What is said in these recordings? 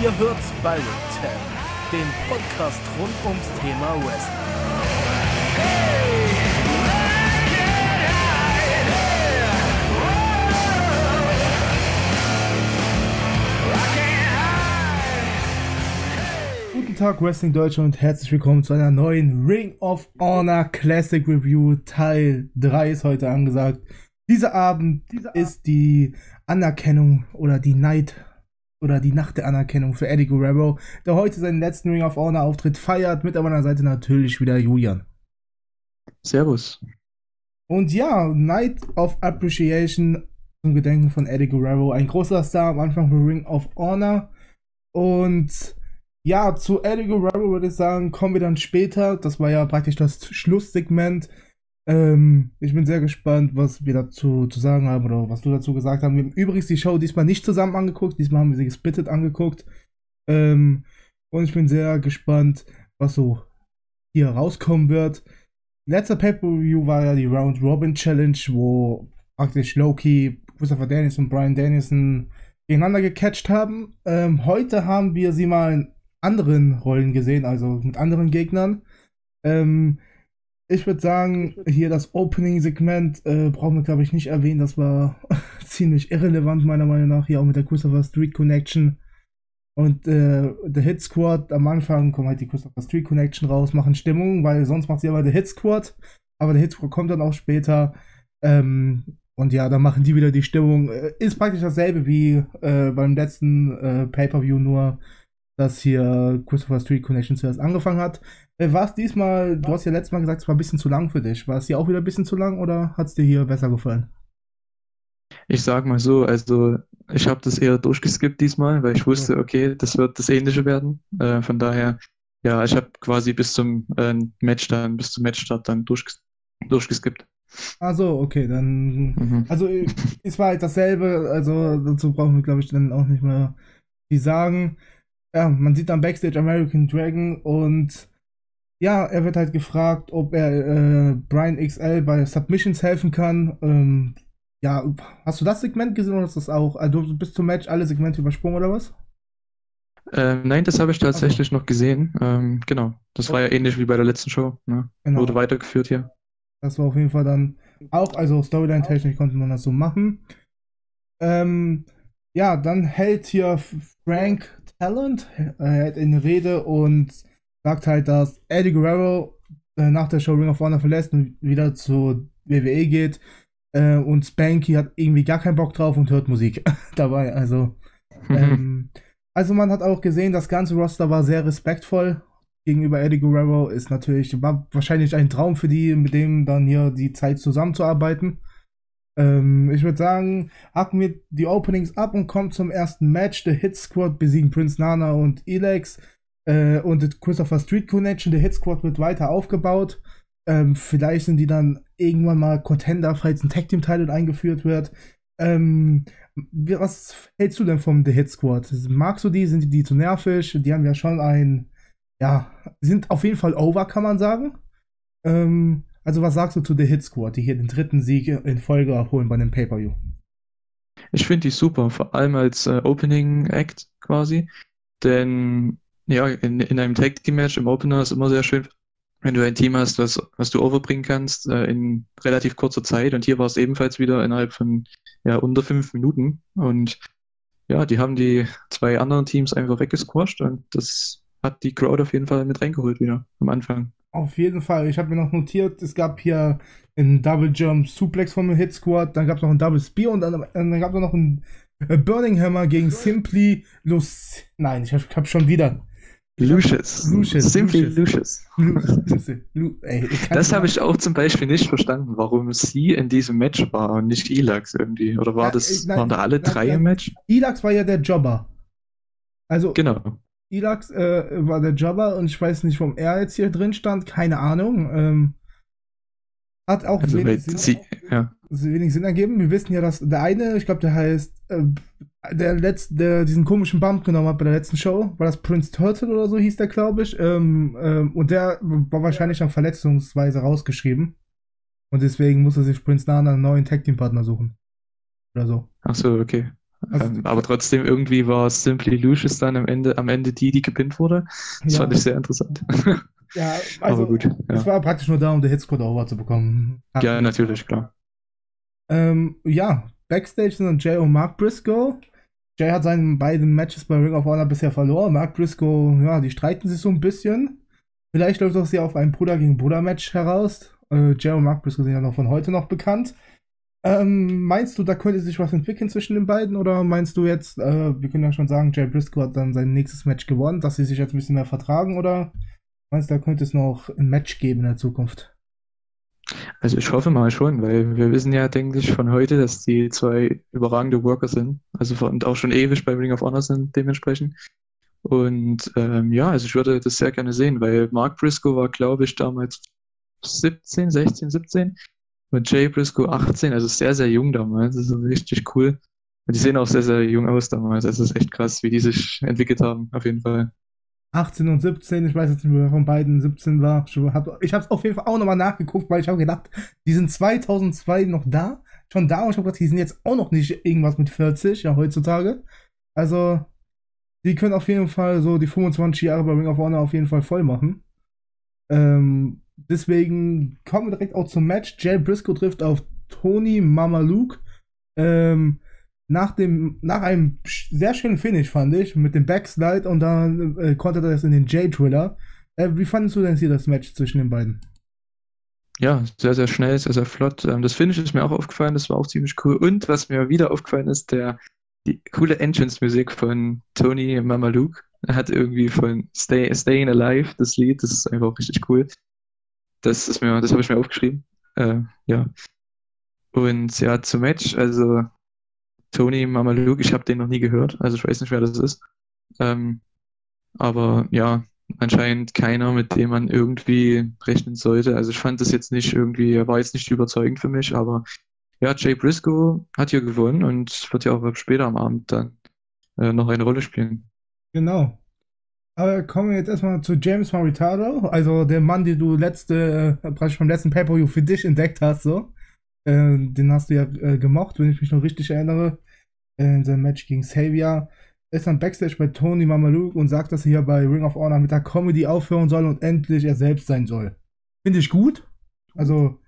Ihr hört Spiral Tap, den Podcast rund ums Thema Wrestling. Tag Wrestling Deutschland und herzlich willkommen zu einer neuen Ring of Honor Classic Review Teil 3 ist heute angesagt. Dieser Abend ist die Anerkennung oder die Night oder die Nacht der Anerkennung für Eddie Guerrero, der heute seinen letzten Ring of Honor Auftritt feiert. Mit an meiner Seite natürlich wieder Julian. Servus. Und ja, Night of Appreciation zum Gedenken von Eddie Guerrero. Ein großer Star am Anfang für Ring of Honor. Und ja, zu Eddie Guerrero würde ich sagen, kommen wir dann später. Das war ja praktisch das Schlusssegment. Ähm, ich bin sehr gespannt, was wir dazu zu sagen haben oder was du dazu gesagt hast. Wir haben übrigens die Show diesmal nicht zusammen angeguckt. Diesmal haben wir sie gesplittet angeguckt. Ähm, und ich bin sehr gespannt, was so hier rauskommen wird. Letzter Pay-Per-View war ja die Round Robin Challenge, wo praktisch Loki, Christopher Daniels und Brian Danielson gegeneinander gecatcht haben. Ähm, heute haben wir sie mal in anderen Rollen gesehen, also mit anderen Gegnern. Ähm, ich würde sagen, hier das Opening-Segment äh, brauchen wir, glaube ich, nicht erwähnen. Das war ziemlich irrelevant, meiner Meinung nach, hier auch mit der Christopher Street Connection. Und äh, der Hit Squad, am Anfang kommt halt die Christopher Street Connection raus, machen Stimmung, weil sonst macht sie aber der Hit Squad. Aber der Hit Squad kommt dann auch später. Ähm, und ja, dann machen die wieder die Stimmung. Äh, Ist praktisch dasselbe wie äh, beim letzten äh, Pay-Per-View, nur dass hier Christopher Street Connection zuerst angefangen hat. Äh, war es diesmal, du hast ja letztes Mal gesagt, es war ein bisschen zu lang für dich. War es dir auch wieder ein bisschen zu lang oder hat es dir hier besser gefallen? Ich sag mal so, also ich habe das eher durchgeskippt diesmal, weil ich wusste, okay, das wird das Ähnliche werden. Äh, von daher, ja, ich habe quasi bis zum äh, Match dann, bis zum Matchstart dann durchges durchgeskippt. Ah so, okay, dann. Mhm. Also, äh, es war halt dasselbe, also dazu brauchen wir, glaube ich, dann auch nicht mehr viel sagen. Ja, man sieht dann Backstage American Dragon und ja, er wird halt gefragt, ob er äh, Brian XL bei Submissions helfen kann. Ähm, ja, hast du das Segment gesehen oder ist das auch? Also, du bist zum Match alle Segmente übersprungen oder was? Ähm, nein, das habe ich tatsächlich noch gesehen. Ähm, genau, das war ja ähnlich wie bei der letzten Show. Ne? Genau. Wurde weitergeführt hier. Das war auf jeden Fall dann auch, also Storyline-technisch konnte man das so machen. Ähm, ja, dann hält hier Frank Talent äh, hält eine Rede und sagt halt, dass Eddie Guerrero äh, nach der Show Ring of Honor verlässt und wieder zur WWE geht. Äh, und Spanky hat irgendwie gar keinen Bock drauf und hört Musik dabei. Also, ähm, also man hat auch gesehen, das ganze Roster war sehr respektvoll gegenüber Eddie Guerrero. Ist natürlich, war wahrscheinlich ein Traum für die, mit dem dann hier die Zeit zusammenzuarbeiten. Ähm, ich würde sagen, hacken wir die Openings ab und kommen zum ersten Match. Der Hit Squad besiegen Prince Nana und Elex äh, und Christopher Street Connection. Der Hit Squad wird weiter aufgebaut. Ähm, vielleicht sind die dann irgendwann mal Contender, falls ein Tag Team Title eingeführt wird. Ähm, was hältst du denn vom The Hit Squad? Magst du die? Sind die, die zu nervig? Die haben ja schon ein, ja, sind auf jeden Fall over, kann man sagen. Ähm, also was sagst du zu The Hit Squad, die hier den dritten Sieg in Folge erholen bei dem Pay-Per-View? Ich finde die super, vor allem als äh, Opening Act quasi. Denn ja, in, in einem Tag Team Match im Opener ist immer sehr schön, wenn du ein Team hast, was, was du overbringen kannst äh, in relativ kurzer Zeit. Und hier war es ebenfalls wieder innerhalb von ja, unter fünf Minuten. Und ja, die haben die zwei anderen Teams einfach weggesquasht und das hat die Crowd auf jeden Fall mit reingeholt wieder am Anfang. Auf jeden Fall. Ich habe mir noch notiert, es gab hier einen Double Jump Suplex vom Hit Squad, dann gab es noch einen Double Spear und dann, dann gab es noch einen äh, Burning Hammer gegen Simply Lus. Nein, ich habe hab schon wieder. Lucius. Lucius, Simply Lucius. Lucius. Lu, ey, Das habe ich auch zum Beispiel nicht verstanden, warum sie in diesem Match war und nicht Elax irgendwie. Oder war das, nein, waren da alle nein, drei nein. im Match? Ilax war ja der Jobber. Also, Genau. Ilax äh, war der Jobber und ich weiß nicht, warum er jetzt hier drin stand, keine Ahnung. Ähm, hat auch Also, wenig Sinn. sie, ja. wenig Sinn ergeben. Wir wissen ja, dass der eine, ich glaube, der heißt, äh, der letzte, der diesen komischen Bump genommen hat bei der letzten Show, war das Prince Turtle oder so hieß der, glaube ich. Ähm, ähm, und der war wahrscheinlich dann verletzungsweise rausgeschrieben. Und deswegen musste sich Prince Nana einen neuen Tag Team Partner suchen. Oder so. Ach so, okay. Also- ähm, aber trotzdem irgendwie war Simply Lucius dann am Ende, am Ende die, die gepinnt wurde. Das Ja. fand ich sehr interessant. Ja, also, aber gut. es Ja, war praktisch nur da, um den Hitsquad over zu bekommen. ja natürlich, klar. Ähm, ja, Backstage sind dann Jay und Mark Briscoe. Jay hat seine beiden Matches bei Ring of Honor bisher verloren. Mark Briscoe, ja, die streiten sich so ein bisschen. Vielleicht läuft das ja auf ein Bruder gegen Bruder Match heraus. Äh, Jay und Mark Briscoe sind ja noch von heute noch bekannt. Ähm, meinst du, da könnte sich was entwickeln zwischen den beiden? Oder meinst du jetzt, äh, wir können ja schon sagen, Jay Briscoe hat dann sein nächstes Match gewonnen, dass sie sich jetzt ein bisschen mehr vertragen? Oder meinst du, da könnte es noch ein Match geben in der Zukunft? Also ich hoffe mal schon, weil wir wissen ja, denke ich, von heute, dass die zwei überragende Worker sind. Also und auch schon ewig bei Ring of Honor sind dementsprechend. Und ähm, ja, also ich würde das sehr gerne sehen, weil Mark Briscoe war, glaube ich, damals 17, 16, 17 und Jay Briscoe 18, also sehr, sehr jung damals. Das ist richtig cool. Und die sehen auch sehr, sehr jung aus damals. Also es ist echt krass, wie die sich entwickelt haben, auf jeden Fall. 18 und 17, ich weiß jetzt nicht, wer von beiden 17 war. Ich habe es auf jeden Fall auch nochmal nachgeguckt, weil ich habe gedacht, die sind 2002 noch da, schon da und ich habe gedacht, die sind jetzt auch noch nicht irgendwas mit 40, ja, heutzutage. Also, die können auf jeden Fall so die 25 Jahre bei Ring of Honor auf jeden Fall voll machen. Ähm, deswegen kommen wir direkt auch zum Match. Jay Briscoe trifft auf Tony Mamaluke. Ähm, nach, dem, nach einem sehr schönen Finish, fand ich, mit dem Backslide und dann äh, konnte er das in den J-Thriller. Äh, wie fandest du denn hier das Match zwischen den beiden? Ja, sehr, sehr schnell, sehr, sehr flott. Ähm, das Finish ist mir auch aufgefallen, das war auch ziemlich cool. Und was mir wieder aufgefallen ist, der, die coole Entrance-Musik von Tony Mamaluke. Er hat irgendwie von Stay, Staying Alive, das Lied, das ist einfach richtig cool. Das ist mir, das habe ich mir aufgeschrieben. Äh, ja. Und ja, zum Match, also Tony Mamaluke, ich habe den noch nie gehört, also ich weiß nicht, wer das ist. Ähm, aber ja, anscheinend keiner, mit dem man irgendwie rechnen sollte. Also ich fand das jetzt nicht irgendwie, war jetzt nicht überzeugend für mich, aber ja, Jay Briscoe hat hier gewonnen und wird ja auch später am Abend dann äh, noch eine Rolle spielen. Genau. Aber kommen wir jetzt erstmal zu James Maritado, also der Mann, den du letzte, äh, praktisch beim letzten Pay-Per-View für dich entdeckt hast, so. Äh, den hast du ja äh, gemocht, wenn ich mich noch richtig erinnere. Äh, in seinem Match gegen Xavier. Ist dann Backstage bei Tony Mamaluke und sagt, dass er hier bei Ring of Honor mit der Comedy aufhören soll und endlich er selbst sein soll. Finde ich gut. Also,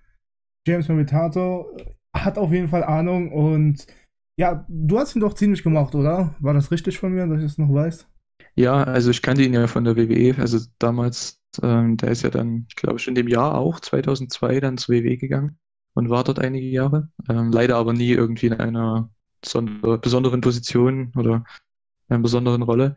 James Maritado hat auf jeden Fall Ahnung und ja, du hast ihn doch ziemlich gemocht, oder? War das richtig von mir, dass ich es noch weiß? Ja, also ich kannte ihn ja von der WWE, also damals, ähm, der ist ja dann, ich glaube, schon in dem Jahr auch, 2002, dann zur WWE gegangen und war dort einige Jahre. Ähm, leider aber nie irgendwie in einer sonder besonderen Position oder einer besonderen Rolle.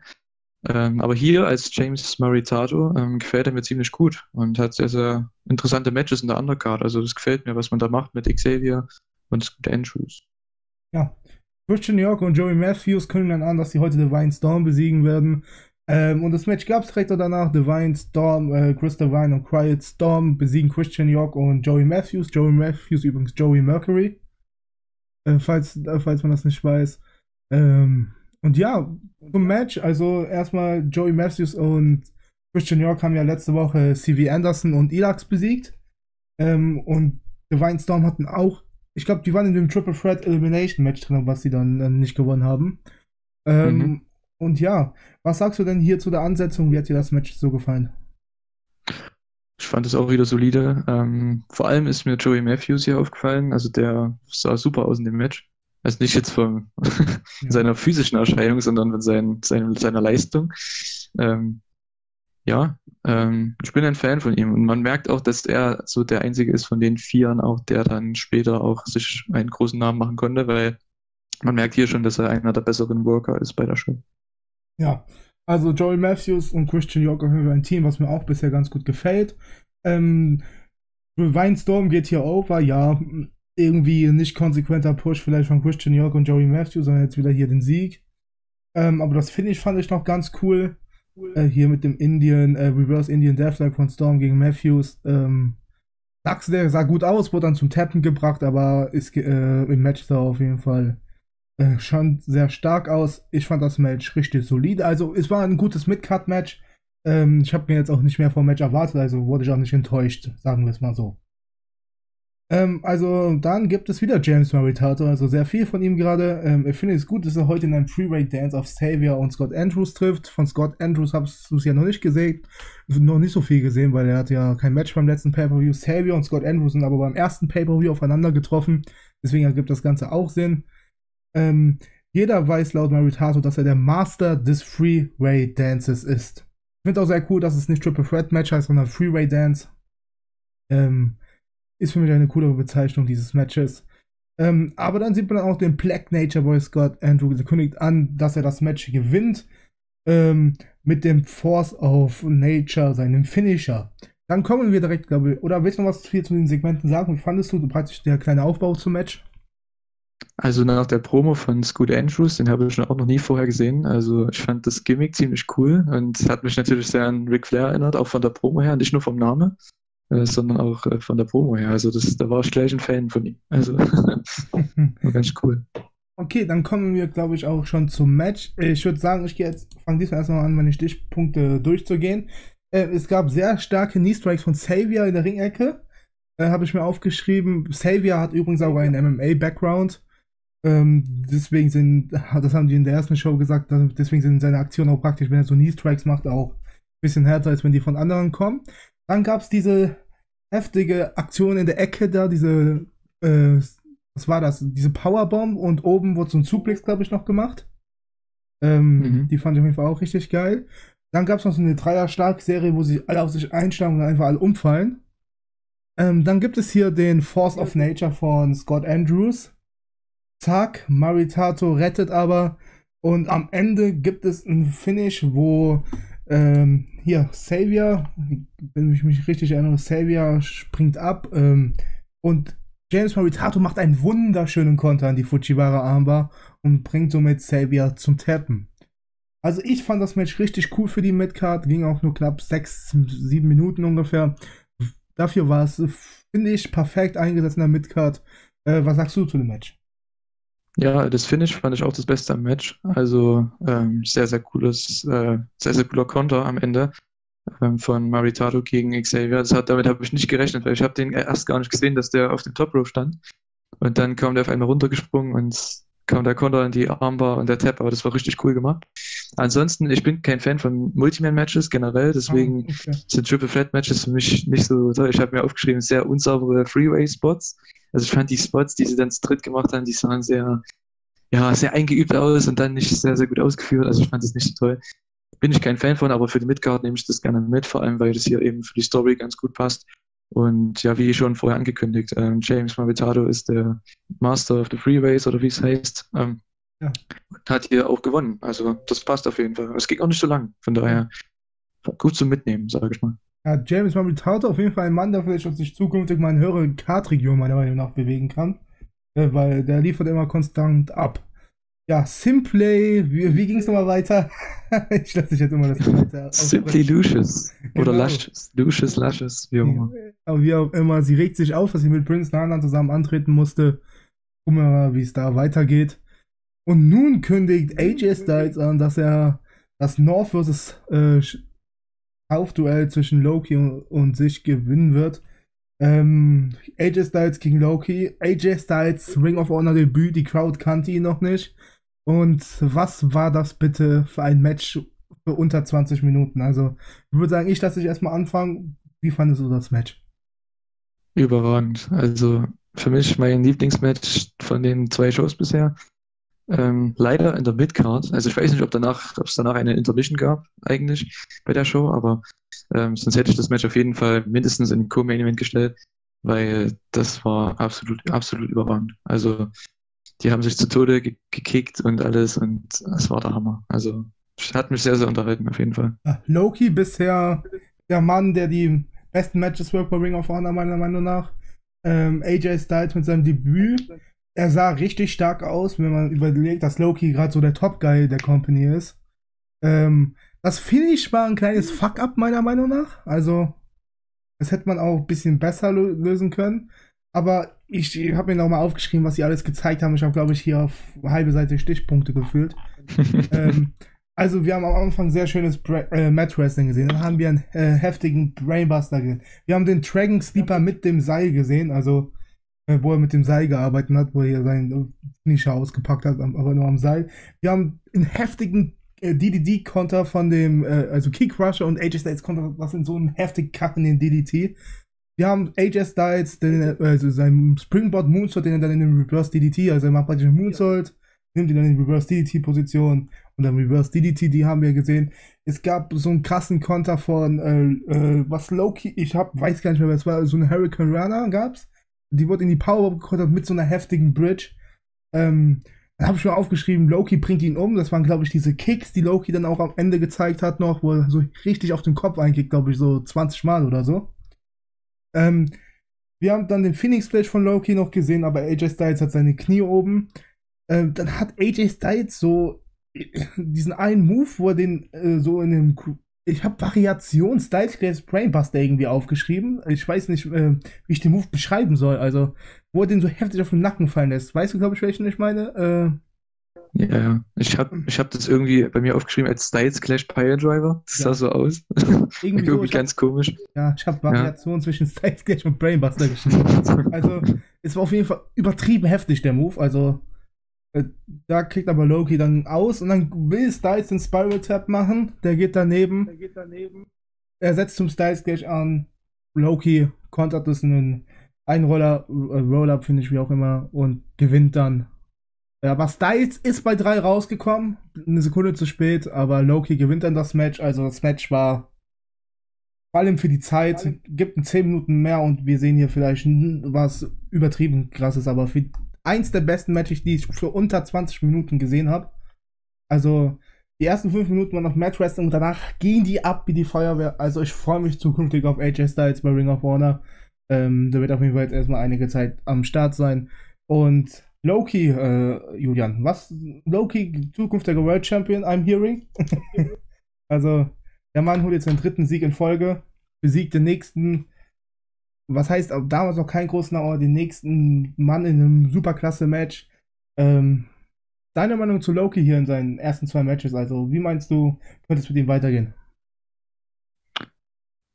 Ähm, aber hier als James Maritado ähm, gefällt er mir ziemlich gut und hat sehr, sehr interessante Matches in der Undercard. Also das gefällt mir, was man da macht mit Xavier und Andrews. Ja. Christian York und Joey Matthews kündigen dann an, dass sie heute Divine Storm besiegen werden. Ähm, und das Match gab es direkt danach. Divine Storm, äh, Chris Divine und Quiet Storm besiegen Christian York und Joey Matthews. Joey Matthews übrigens Joey Mercury. Äh, falls, äh, falls man das nicht weiß. Ähm, und ja, zum Match, also erstmal Joey Matthews und Christian York haben ja letzte Woche CV Anderson und Elax besiegt. Ähm, und Divine Storm hatten auch, ich glaube, die waren in dem Triple Threat Elimination Match drin, was sie dann äh, nicht gewonnen haben. Ähm, Mhm. Und ja, was sagst du denn hier zu der Ansetzung? Wie hat dir das Match so gefallen? Ich fand es auch wieder solide. Ähm, vor allem ist mir Joey Matthews hier aufgefallen. Also der sah super aus in dem Match. Also nicht jetzt von Ja. seiner physischen Erscheinung, sondern von sein, sein, seiner Leistung. Ähm, ja, ähm, ich bin ein Fan von ihm und man merkt auch, dass er so der Einzige ist von den Vieren auch, der dann später auch sich einen großen Namen machen konnte, weil man merkt hier schon, dass er einer der besseren Worker ist bei der Show. Ja, also Joey Matthews und Christian York Fall ein Team, was mir auch bisher ganz gut gefällt. Ähm, Windstorm geht hier over, ja, irgendwie nicht konsequenter Push vielleicht von Christian York und Joey Matthews, sondern jetzt wieder hier den Sieg. Ähm, aber das Finish fand ich noch ganz cool. Äh, hier mit dem Indian, äh, Reverse Indian Deathlock von Storm gegen Matthews. Ähm, Dax, der sah gut aus, wurde dann zum Tappen gebracht, aber ist äh, im Match sah auf jeden Fall äh, schon sehr stark aus. Ich fand das Match richtig solide. Also es war ein gutes Mid-Cut-Match. Ähm, ich habe mir jetzt auch nicht mehr vom Match erwartet, also wurde ich auch nicht enttäuscht, sagen wir es mal so. Ähm, also dann gibt es wieder James Maritato, also sehr viel von ihm gerade. Ähm, ich finde es gut, dass er heute in einem Freeway Dance auf Xavier und Scott Andrews trifft. Von Scott Andrews hast du es ja noch nicht gesehen, noch nicht so viel gesehen, weil er hat ja kein Match beim letzten Pay-Per-View. Xavier und Scott Andrews sind aber beim ersten Pay-Per-View aufeinander getroffen, deswegen ergibt das Ganze auch Sinn. Ähm, jeder weiß laut Maritato, dass er der Master des Freeway Dances ist. Ich finde auch sehr cool, dass es nicht Triple Threat Match heißt, sondern Freeway Dance. Ähm, ist für mich eine coolere Bezeichnung dieses Matches. Ähm, aber dann sieht man auch den Black Nature Boy Scott Andrew kündigt an, dass er das Match gewinnt. Ähm, mit dem Force of Nature, seinem Finisher. Dann kommen wir direkt, glaube ich, oder willst du noch was viel zu den Segmenten sagen? Wie fandest du praktisch der kleine Aufbau zum Match? Also nach der Promo von Scoot Andrews, den habe ich auch noch nie vorher gesehen. Also ich fand das Gimmick ziemlich cool und hat mich natürlich sehr an Ric Flair erinnert, auch von der Promo her, nicht nur vom Namen sondern auch äh, von der Promo her. Also das, da war ich gleich ein Fan von ihm. Also ganz cool. Okay, dann kommen wir, glaube ich, auch schon zum Match. Ich würde sagen, ich gehe jetzt, fange diesmal erstmal an, meine Stichpunkte durchzugehen. Äh, es gab sehr starke Knee-Strikes von Xavier in der Ringecke. Äh, Habe ich mir aufgeschrieben. Xavier hat übrigens auch einen MMA-Background. Ähm, deswegen sind, das haben die in der ersten Show gesagt, deswegen sind seine Aktionen auch praktisch, wenn er so Knee-Strikes macht, auch ein bisschen härter, als wenn die von anderen kommen. Dann gab es diese heftige Aktion in der Ecke da, diese, äh, was war das? Diese Powerbomb und oben wurde so ein Suplex, glaube ich, noch gemacht. Ähm, mhm. Die fand ich auf jeden Fall auch richtig geil. Dann gab es noch so eine Dreier-Stark-Serie, wo sie alle auf sich einschlagen und einfach alle umfallen. Ähm, dann gibt es hier den Force of Nature von Scott Andrews. Zack, Maritato rettet aber. Und am Ende gibt es ein Finish, wo ähm, hier, Xavier, wenn ich mich richtig erinnere, Xavier springt ab ähm, und James Maritato macht einen wunderschönen Konter an die Fujiwara Armbar und bringt somit Xavier zum Tappen. Also ich fand das Match richtig cool für die Midcard, ging auch nur knapp 6, 7 Minuten ungefähr. Dafür war es, finde ich, perfekt eingesetzt in der Midcard. Äh, was sagst du zu dem Match? Ja, das Finish fand ich auch das Beste am Match. Also ähm, sehr, sehr cooles, äh, sehr, sehr cooler Konter am Ende ähm, von Maritado gegen Xavier. Das hat, damit habe ich nicht gerechnet, weil ich habe den erst gar nicht gesehen, dass der auf dem Top Row stand. Und dann kam der auf einmal runtergesprungen und kam der Konter in die Armbar und der Tap, aber das war richtig cool gemacht. Ansonsten, ich bin kein Fan von Multiman-Matches generell, deswegen oh, okay. sind Triple Threat Matches für mich nicht so toll. Ich habe mir aufgeschrieben, sehr unsaubere Freeway-Spots. Also ich fand die Spots, die sie dann zu dritt gemacht haben, die sahen sehr, ja, sehr eingeübt aus und dann nicht sehr, sehr gut ausgeführt. Also ich fand das nicht so toll. Bin ich kein Fan von, aber für die Midcard nehme ich das gerne mit, vor allem weil das hier eben für die Story ganz gut passt. Und ja, wie schon vorher angekündigt, ähm, James Mavitado ist der Master of the Freeways oder wie es heißt. Ähm, ja. Hat hier auch gewonnen. Also das passt auf jeden Fall. Es ging auch nicht so lang. Von daher gut zum Mitnehmen, sage ich mal. Ja, James Mavitado auf jeden Fall ein Mann, der vielleicht sich zukünftig mal eine höhere Kartregion meiner Meinung nach bewegen kann. Äh, weil der liefert immer konstant ab. Ja, Simply, wie, wie ging es nochmal weiter? ich lasse dich jetzt immer das weiter. Simply Lucius. Oder genau. Luscious. Lucius, Luscious, wie auch immer. Ja, wie auch immer. Sie regt sich auf, dass sie mit Prince Nana zusammen antreten musste. Gucken wir mal, wie es da weitergeht. Und nun kündigt AJ Styles an, dass er das North vs. Äh, Kaufduell zwischen Loki und, und, sich gewinnen wird. Ähm, AJ Styles gegen Loki. AJ Styles Ring of Honor Debüt. Die Crowd kannte ihn noch nicht. Und was war das bitte für ein Match für unter 20 Minuten? Also, ich würde sagen, ich lasse dich erstmal anfangen. Wie fandest du das Match? Überragend. Also, für mich mein Lieblingsmatch von den zwei Shows bisher. Ähm, leider in der Midcard. Also ich weiß nicht, ob danach, es danach eine Intermission gab, eigentlich bei der Show, aber ähm, sonst hätte ich das Match auf jeden Fall mindestens in Co-Main Event gestellt, weil das war absolut, absolut überragend. Also die haben sich zu Tode ge gekickt und alles und es war der Hammer. Also hat mich sehr, sehr unterhalten, auf jeden Fall. Loki bisher der Mann, der die besten Matches work bei Ring of Honor, meiner Meinung nach. Ähm, AJ Styles mit seinem Debüt. Er sah richtig stark aus, wenn man überlegt, dass Loki gerade so der Top-Guy der Company ist. Ähm, das Finish war ein kleines Fuck-up, meiner Meinung nach. Also, Das hätte man auch ein bisschen besser lö lösen können. Aber ich, ich habe mir nochmal aufgeschrieben, was sie alles gezeigt haben. Ich habe, glaube ich, hier auf halbe Seite Stichpunkte gefühlt. ähm, also, wir haben am Anfang sehr schönes Bra äh, Match Wrestling gesehen. Dann haben wir einen äh, heftigen Brainbuster gesehen. Wir haben den Dragon Sleeper mit dem Seil gesehen. Also, äh, wo er mit dem Seil gearbeitet hat, wo er seinen Finisher ausgepackt hat, aber nur am Seil. Wir haben einen heftigen äh, DDD-Konter von dem, äh, also Kick Rusher und AJ Styles Konter, was in so einem heftigen Cut in den DDT. Wir haben AJ Styles, den, also seinem Springboard Moonsault, den er dann in den Reverse DDT, also er macht praktisch einen Moonsault, nimmt ihn dann in die Reverse DDT Position und dann Reverse DDT, die haben wir gesehen. Es gab so einen krassen Konter von, äh, äh, was Loki, ich hab, weiß gar nicht mehr, wer es war, so eine Hurricane Runner gab's. Die wurde in die Power gekontert mit so einer heftigen Bridge. Ähm, dann habe ich mir aufgeschrieben, Loki bringt ihn um. Das waren, glaube ich, diese Kicks, die Loki dann auch am Ende gezeigt hat, noch, wo er so richtig auf den Kopf einkickt, glaube ich, so 20 Mal oder so. Ähm, wir haben dann den Phoenix Splash von Loki noch gesehen, aber AJ Styles hat seine Knie oben. Ähm, dann hat AJ Styles so diesen einen Move, wo er den äh, so in dem. Ich habe Variation Styles Class Brainbuster irgendwie aufgeschrieben. Ich weiß nicht, äh, wie ich den Move beschreiben soll. Also, wo er den so heftig auf den Nacken fallen lässt. Weißt du, glaube ich, welchen ich meine? Äh, ja, ja. Ich habe ich hab das irgendwie bei mir aufgeschrieben als Styles Clash Pile Driver. Das Ja. sah so aus. Irgendwie Irgendwie, so, ich ganz komisch. Ja, ich habe Variationen zwischen Styles Clash und Brainbuster geschrieben. Also, es war auf jeden Fall übertrieben heftig, der Move. Also, äh, da kriegt aber Loki dann aus und dann will Styles den Spiral Tap machen. Der geht daneben. Er setzt zum Styles Clash an. Loki kontert das in einen Einroller, äh, Roll-Up, finde ich, wie auch immer, und gewinnt dann. Ja, aber Styles ist bei 3 rausgekommen. Eine Sekunde zu spät, aber Loki gewinnt dann das Match. Also, das Match war vor allem für die Zeit, gibt in 10 Minuten mehr und wir sehen hier vielleicht was übertrieben krasses, aber für eins der besten Matches, die ich für unter 20 Minuten gesehen habe. Also die ersten 5 Minuten waren noch Match Wrestling und danach gehen die ab wie die Feuerwehr. Also ich freue mich zukünftig auf AJ Styles bei Ring of Honor. Ähm, der wird auf jeden Fall jetzt erstmal einige Zeit am Start sein. Und Loki, äh, Julian, was? Loki, zukünftiger World Champion, I'm hearing. also, der Mann holt jetzt seinen dritten Sieg in Folge, besiegt den nächsten, was heißt damals noch kein großen Name, den nächsten Mann in einem Superklasse-Match. Ähm, deine Meinung zu Loki hier in seinen ersten zwei Matches, also wie meinst du, könnte es mit ihm weitergehen?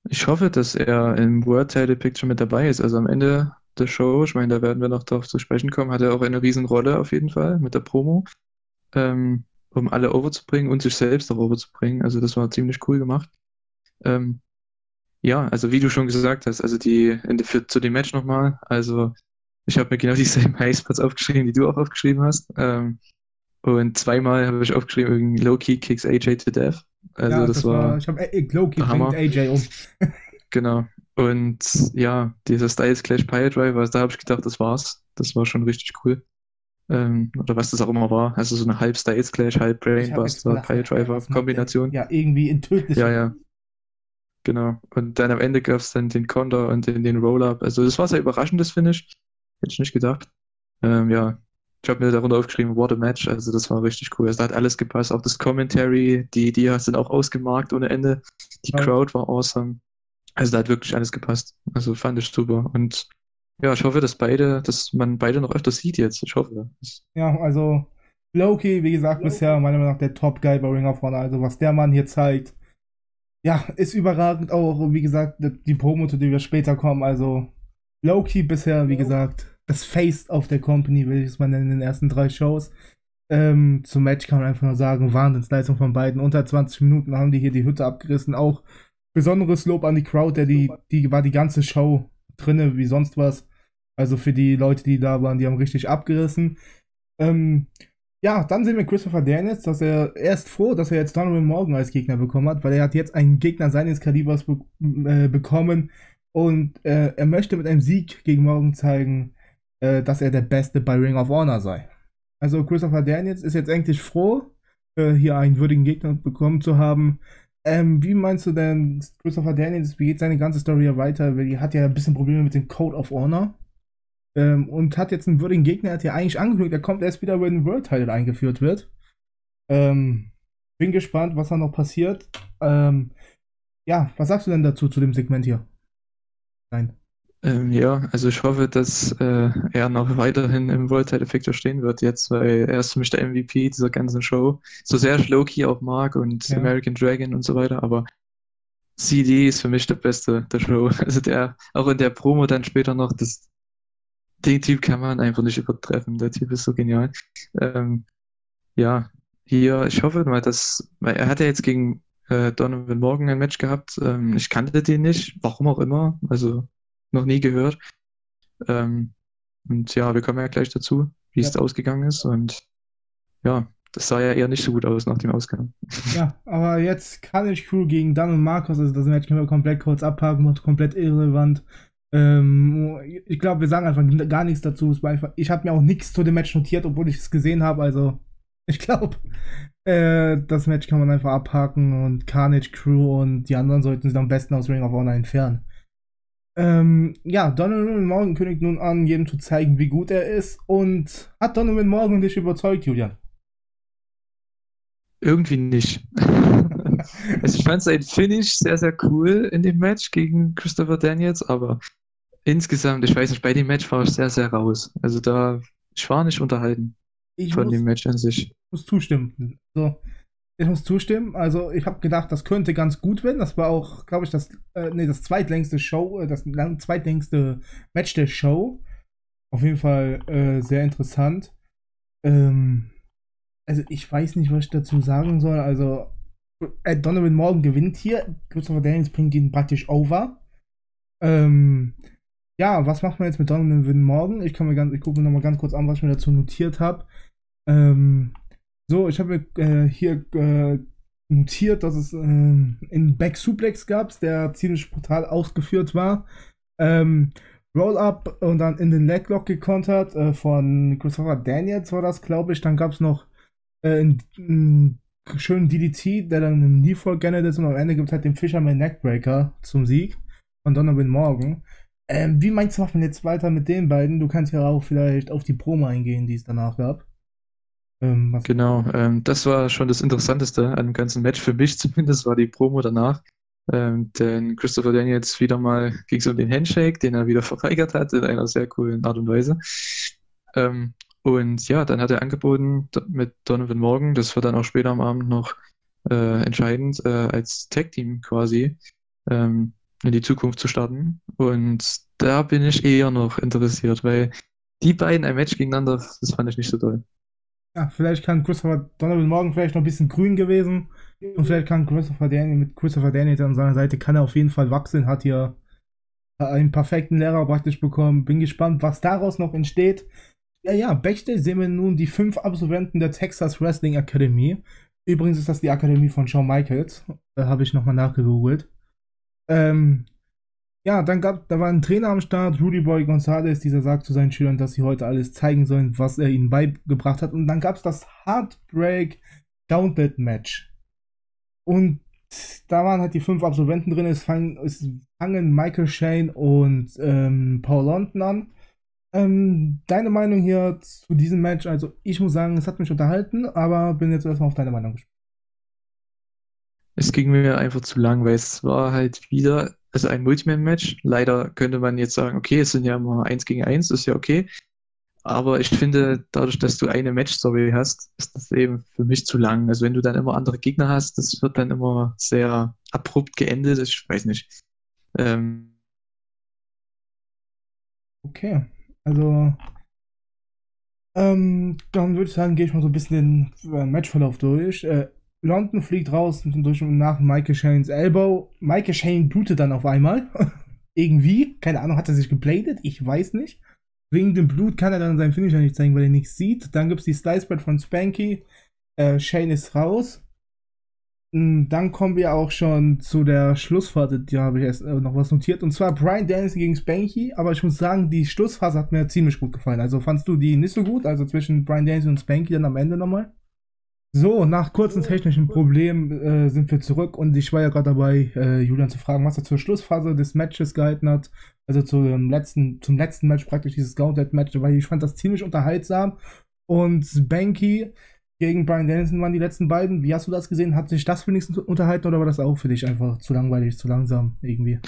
Ich hoffe, dass er im World Title Picture mit dabei ist. Also am Ende der Show, ich meine, da werden wir noch darauf zu sprechen kommen, hat er auch eine Riesenrolle auf jeden Fall mit der Promo, ähm, um alle overzubringen und sich selbst auch overzubringen. Also das war ziemlich cool gemacht. Ähm, ja, also wie du schon gesagt hast, also die, in die für, zu dem Match nochmal, also ich habe mir genau dieselben Highspots aufgeschrieben, die du auch aufgeschrieben hast. Ähm, und zweimal habe ich aufgeschrieben, irgendwie Low-Key kicks AJ to death. Also ja, das, war, ich habe äh, Hammer. bringt AJ um. Genau. Und ja, dieser Styles Clash Pile Driver, da habe ich gedacht, das war's. Das war schon richtig cool. Ähm, oder was das auch immer war. Also so eine halb Styles Clash, halb Brainbuster, Pile Driver Kombination. Ja, irgendwie in. Ja, ja. Genau. Und dann am Ende gab es dann den Counter und den, den Roll-Up. Also das war sehr überraschendes Finish. Hätte ich nicht gedacht. Ähm, ja. Ich habe mir darunter aufgeschrieben, what a match. Also das war richtig cool. Also da hat alles gepasst. Auch das Commentary, die, die sind auch ausgemarkt ohne Ende. Die. Crowd war awesome. Also da hat wirklich alles gepasst. Also fand ich super. Und ja, ich hoffe, dass beide, dass man beide noch öfter sieht jetzt. Ich hoffe. Ja, also Loki, wie gesagt, bisher meiner Meinung nach der Top-Guy bei Ring of Honor. Also was der Mann hier zeigt, ja, ist überragend. Auch, wie gesagt, die Promo, zu der wir später kommen. Also Loki bisher, wie gesagt, das Face of der Company, will ich es mal nennen, in den ersten drei Shows. Ähm, zum Match kann man einfach nur sagen, Wahnsinnsleistung von beiden. Unter 20 Minuten haben die hier die Hütte abgerissen. Auch besonderes Lob an die Crowd, der die, die war die ganze Show drinne, wie sonst was. Also für die Leute, die da waren, die haben richtig abgerissen. Ähm, ja, dann sehen wir Christopher Daniels, dass er, er ist froh, dass er jetzt Donovan Morgan als Gegner bekommen hat, weil er hat jetzt einen Gegner seines Kalibers be äh, bekommen und äh, er möchte mit einem Sieg gegen Morgan zeigen, äh, dass er der Beste bei Ring of Honor sei. Also Christopher Daniels ist jetzt eigentlich froh, äh, hier einen würdigen Gegner bekommen zu haben. Ähm, wie meinst du denn, Christopher Daniels, wie geht seine ganze Story hier weiter? Weil die hat ja ein bisschen Probleme mit dem Code of Honor. Ähm, und hat jetzt einen würdigen Gegner, hat ja eigentlich angekündigt, er kommt erst wieder, wenn ein World Title eingeführt wird. Ähm, bin gespannt, was da noch passiert. Ähm, ja, was sagst du denn dazu, zu dem Segment hier? sein. Ähm, ja, also ich hoffe, dass äh, er noch weiterhin im World Title Picture stehen wird jetzt, weil er ist für mich der MVP dieser ganzen Show. So sehr ich Loki auch mag und Ja. American Dragon und so weiter, aber CD ist für mich der Beste der Show. Also der, auch in der Promo dann später noch, das, den Typ kann man einfach nicht übertreffen. Der Typ ist so genial. Ähm, ja, hier, ich hoffe mal, dass, weil er hat ja jetzt gegen äh, Donovan Morgan ein Match gehabt. Ähm, ich kannte den nicht, warum auch immer. Also noch nie gehört. Ähm, und ja, wir kommen ja gleich dazu, wie es Ja. ausgegangen ist. Und ja, das sah ja eher nicht so gut aus nach dem Ausgang. Ja, aber jetzt Carnage Crew gegen Dan und Marcos, also das Match können wir komplett kurz abhaken, macht komplett irrelevant. Ähm, ich glaube, wir sagen einfach gar nichts dazu. Es einfach, ich habe mir auch nichts zu dem Match notiert, obwohl ich es gesehen habe. Also, ich glaube, äh, das Match kann man einfach abhaken und Carnage Crew und die anderen sollten sich am besten aus Ring of Honor entfernen. Ähm, ja, Donovan Morgan kündigt nun an, jedem zu zeigen, wie gut er ist. Und hat Donovan Morgan dich überzeugt, Julian? Irgendwie nicht. Also ich fand sein Finish sehr, sehr cool in dem Match gegen Christopher Daniels, aber insgesamt, ich weiß nicht, bei dem Match war ich sehr, sehr raus. Also da, ich war nicht unterhalten Ich von muss, dem Match an sich. muss zustimmen. Also, ich muss zustimmen. Also, ich habe gedacht, das könnte ganz gut werden. Das war auch, glaube ich, das, äh, nee, das zweitlängste Show, äh, das lang, zweitlängste Match der Show. Auf jeden Fall äh, sehr interessant. Ähm, also, ich weiß nicht, was ich dazu sagen soll. Also, äh, Donovan Morgan gewinnt hier. Christopher Daniels bringt ihn praktisch over. Ähm, ja, was macht man jetzt mit Donovan Morgan? Ich kann mir ganz, ich gucke mir nochmal ganz kurz an, was ich mir dazu notiert habe. Ähm, so, ich habe äh, hier äh, notiert, dass es ähm, einen Back Suplex gab, der ziemlich brutal ausgeführt war. Ähm, Roll-Up und dann in den Leglock gekontert äh, von Christopher Daniels war das, glaube ich. Dann gab es noch äh, einen, einen schönen DDT, der dann im Knee-Fall generiert ist und am Ende gibt es halt den Fisherman Neckbreaker zum Sieg von Donovan Morgan. Ähm, wie meinst du, macht man jetzt weiter mit den beiden? Du kannst ja auch vielleicht auf die Promo eingehen, die es danach gab. Ähm, Genau, ähm, das war schon das Interessanteste an dem ganzen Match, für mich zumindest, war die Promo danach. Ähm, denn Christopher Daniels wieder mal ging es um den Handshake, den er wieder verweigert hat, in einer sehr coolen Art und Weise. Ähm, und ja, dann hat er angeboten mit Donovan Morgan, das wird dann auch später am Abend noch äh, entscheidend, äh, als Tag-Team quasi ähm, in die Zukunft zu starten. Und da bin ich eher noch interessiert, weil die beiden ein Match gegeneinander, das fand ich nicht so toll. Ja, vielleicht kann Christopher Donovan Morgan vielleicht noch ein bisschen grün gewesen. Und vielleicht kann Christopher Daniel mit Christopher Daniels an seiner Seite kann er auf jeden Fall wachsen. Hat hier einen perfekten Lehrer praktisch bekommen. Bin gespannt, was daraus noch entsteht. Ja, ja, Backstage sehen wir nun die fünf Absolventen der Texas Wrestling Academy. Übrigens ist das die Akademie von Shawn Michaels. Da habe ich nochmal nachgegoogelt. Ähm, ja, dann gab, da war ein Trainer am Start, Rudy Boy Gonzalez, dieser sagt zu seinen Schülern, dass sie heute alles zeigen sollen, was er ihnen beigebracht hat. Und dann gab es das Heartbreak Gauntlet Match. Und da waren halt die fünf Absolventen drin. Es fangen, es fangen Michael Shane und ähm, Paul London an. Ähm, deine Meinung hier zu diesem Match? Also, ich muss sagen, es hat mich unterhalten, aber bin jetzt erstmal auf deine Meinung gespannt. Es ging mir einfach zu lang, weil es war halt wieder, also ein Multiman-Match. Leider könnte man jetzt sagen, okay, es sind ja immer eins gegen eins, ist ja okay. Aber ich finde, dadurch, dass du eine Match-Story hast, ist das eben für mich zu lang. Also wenn du dann immer andere Gegner hast, das wird dann immer sehr abrupt geendet. Ich weiß nicht. Ähm, Okay, also ähm, dann würde ich sagen, gehe ich mal so ein bisschen den äh, Matchverlauf durch. Äh, London fliegt raus und durch und nach Michael Shanes Elbow. Michael Shane blutet dann auf einmal. Irgendwie. Keine Ahnung, hat er sich gebladet? Ich weiß nicht. Wegen dem Blut kann er dann seinen Finisher nicht zeigen, weil er nichts sieht. Dann gibt es die Slicebread von Spanky. Äh, Shane ist raus. Mm, Dann kommen wir auch schon zu der Schlussphase. Da habe ich erst äh, noch was notiert. Und zwar Brian Danielson gegen Spanky. Aber ich muss sagen, die Schlussphase hat mir ziemlich gut gefallen. Also fandst du die nicht so gut? Also zwischen Brian Danielson und Spanky dann am Ende nochmal? So, nach kurzen technischen Problemen äh, sind wir zurück und ich war ja gerade dabei, äh, Julian zu fragen, was er zur Schlussphase des Matches gehalten hat. Also zum letzten, zum letzten Match praktisch dieses Gauntlet-Match, weil ich fand das ziemlich unterhaltsam. Und Spanky gegen Brian Danielson waren die letzten beiden. Wie hast du das gesehen? Hat sich das wenigstens unterhalten oder war das auch für dich einfach zu langweilig, zu langsam irgendwie?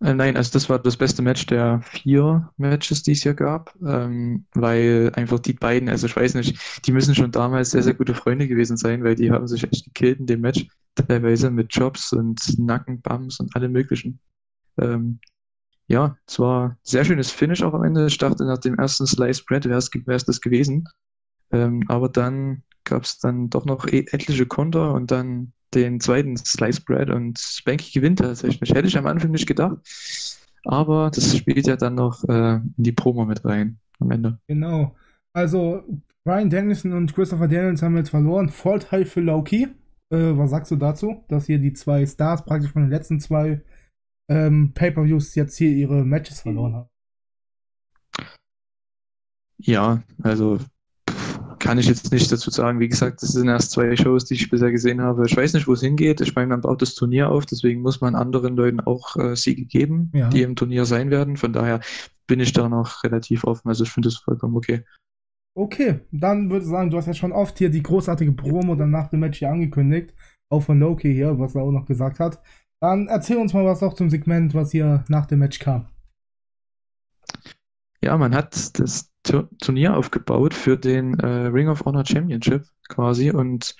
Äh, nein, also das war das beste Match der vier Matches, die es hier gab, ähm, weil einfach die beiden, also ich weiß nicht, die müssen schon damals sehr, sehr gute Freunde gewesen sein, weil die haben sich echt gekillt in dem Match, teilweise mit Jobs und Nackenbums und allem möglichen. Ähm, ja, es war ein sehr schönes Finish auch am Ende. Ich dachte nach dem ersten Slice Bread wäre es das gewesen. Ähm, aber dann gab es dann doch noch e etliche Konter und dann den zweiten Slice Bread und Spanky gewinnt tatsächlich. Hätte ich am Anfang nicht gedacht. Aber das spielt ja dann noch äh, in die Promo mit rein am Ende. Genau. Also Brian Dennison und Christopher Daniels haben jetzt verloren. Vorteil für Loki. Äh, was sagst du dazu, dass hier die zwei Stars praktisch von den letzten zwei ähm, Pay-per-Views jetzt hier ihre Matches verloren haben? Ja, also kann ich jetzt nicht dazu sagen. Wie gesagt, das sind erst zwei Shows, die ich bisher gesehen habe. Ich weiß nicht, wo es hingeht. Ich meine, man baut das Turnier auf, deswegen muss man anderen Leuten auch äh, Siege geben, Ja. die im Turnier sein werden. Von daher bin ich da noch relativ offen. Also ich finde das vollkommen okay. Okay, dann würde ich sagen, du hast ja schon oft hier die großartige Promo dann nach dem Match hier angekündigt. Auch von Loki hier, was er auch noch gesagt hat. Dann erzähl uns mal was auch zum Segment, was hier nach dem Match kam. Ja, man hat das Turnier aufgebaut für den äh, Ring of Honor Championship quasi. Und